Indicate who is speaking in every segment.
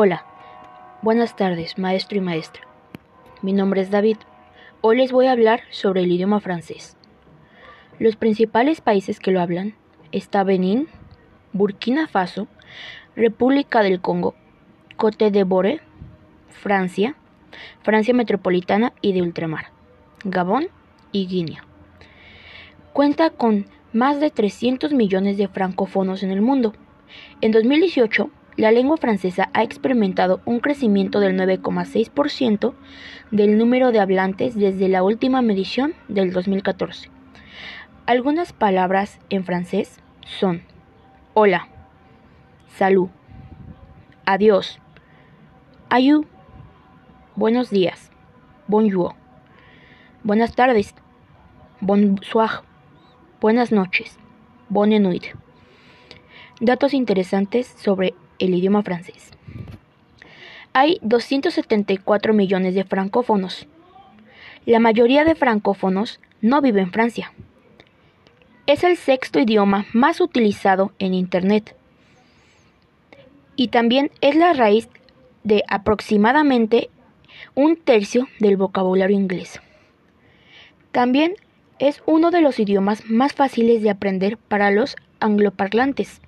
Speaker 1: Hola, buenas tardes, maestro y maestra. Mi nombre es David. Hoy les voy a hablar sobre el idioma francés. Los principales países que lo hablan está Benín, Burkina Faso, República del Congo, Côte d'Ivoire, Francia, Francia metropolitana y de ultramar, Gabón y Guinea. Cuenta con más de 300 millones de francófonos en el mundo. En 2018 la lengua francesa ha experimentado un crecimiento del 9,6% del número de hablantes desde la última medición del 2014. Algunas palabras en francés son hola, salud, adiós, ayú, buenos días, bonjour, buenas tardes, bonsoir, buenas noches, bonne nuit. Datos interesantes sobre el idioma francés. Hay 274 millones de francófonos. La mayoría de francófonos no vive en Francia. Es el sexto idioma más utilizado en Internet. Y también es la raíz de aproximadamente un tercio del vocabulario inglés. También es uno de los idiomas más fáciles de aprender para los angloparlantes.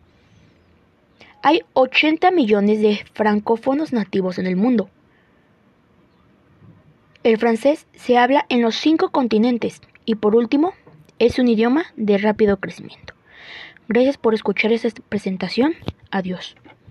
Speaker 1: Hay 80 millones de francófonos nativos en el mundo. El francés se habla en los cinco continentes y por último es un idioma de rápido crecimiento. Gracias por escuchar esta presentación. Adiós.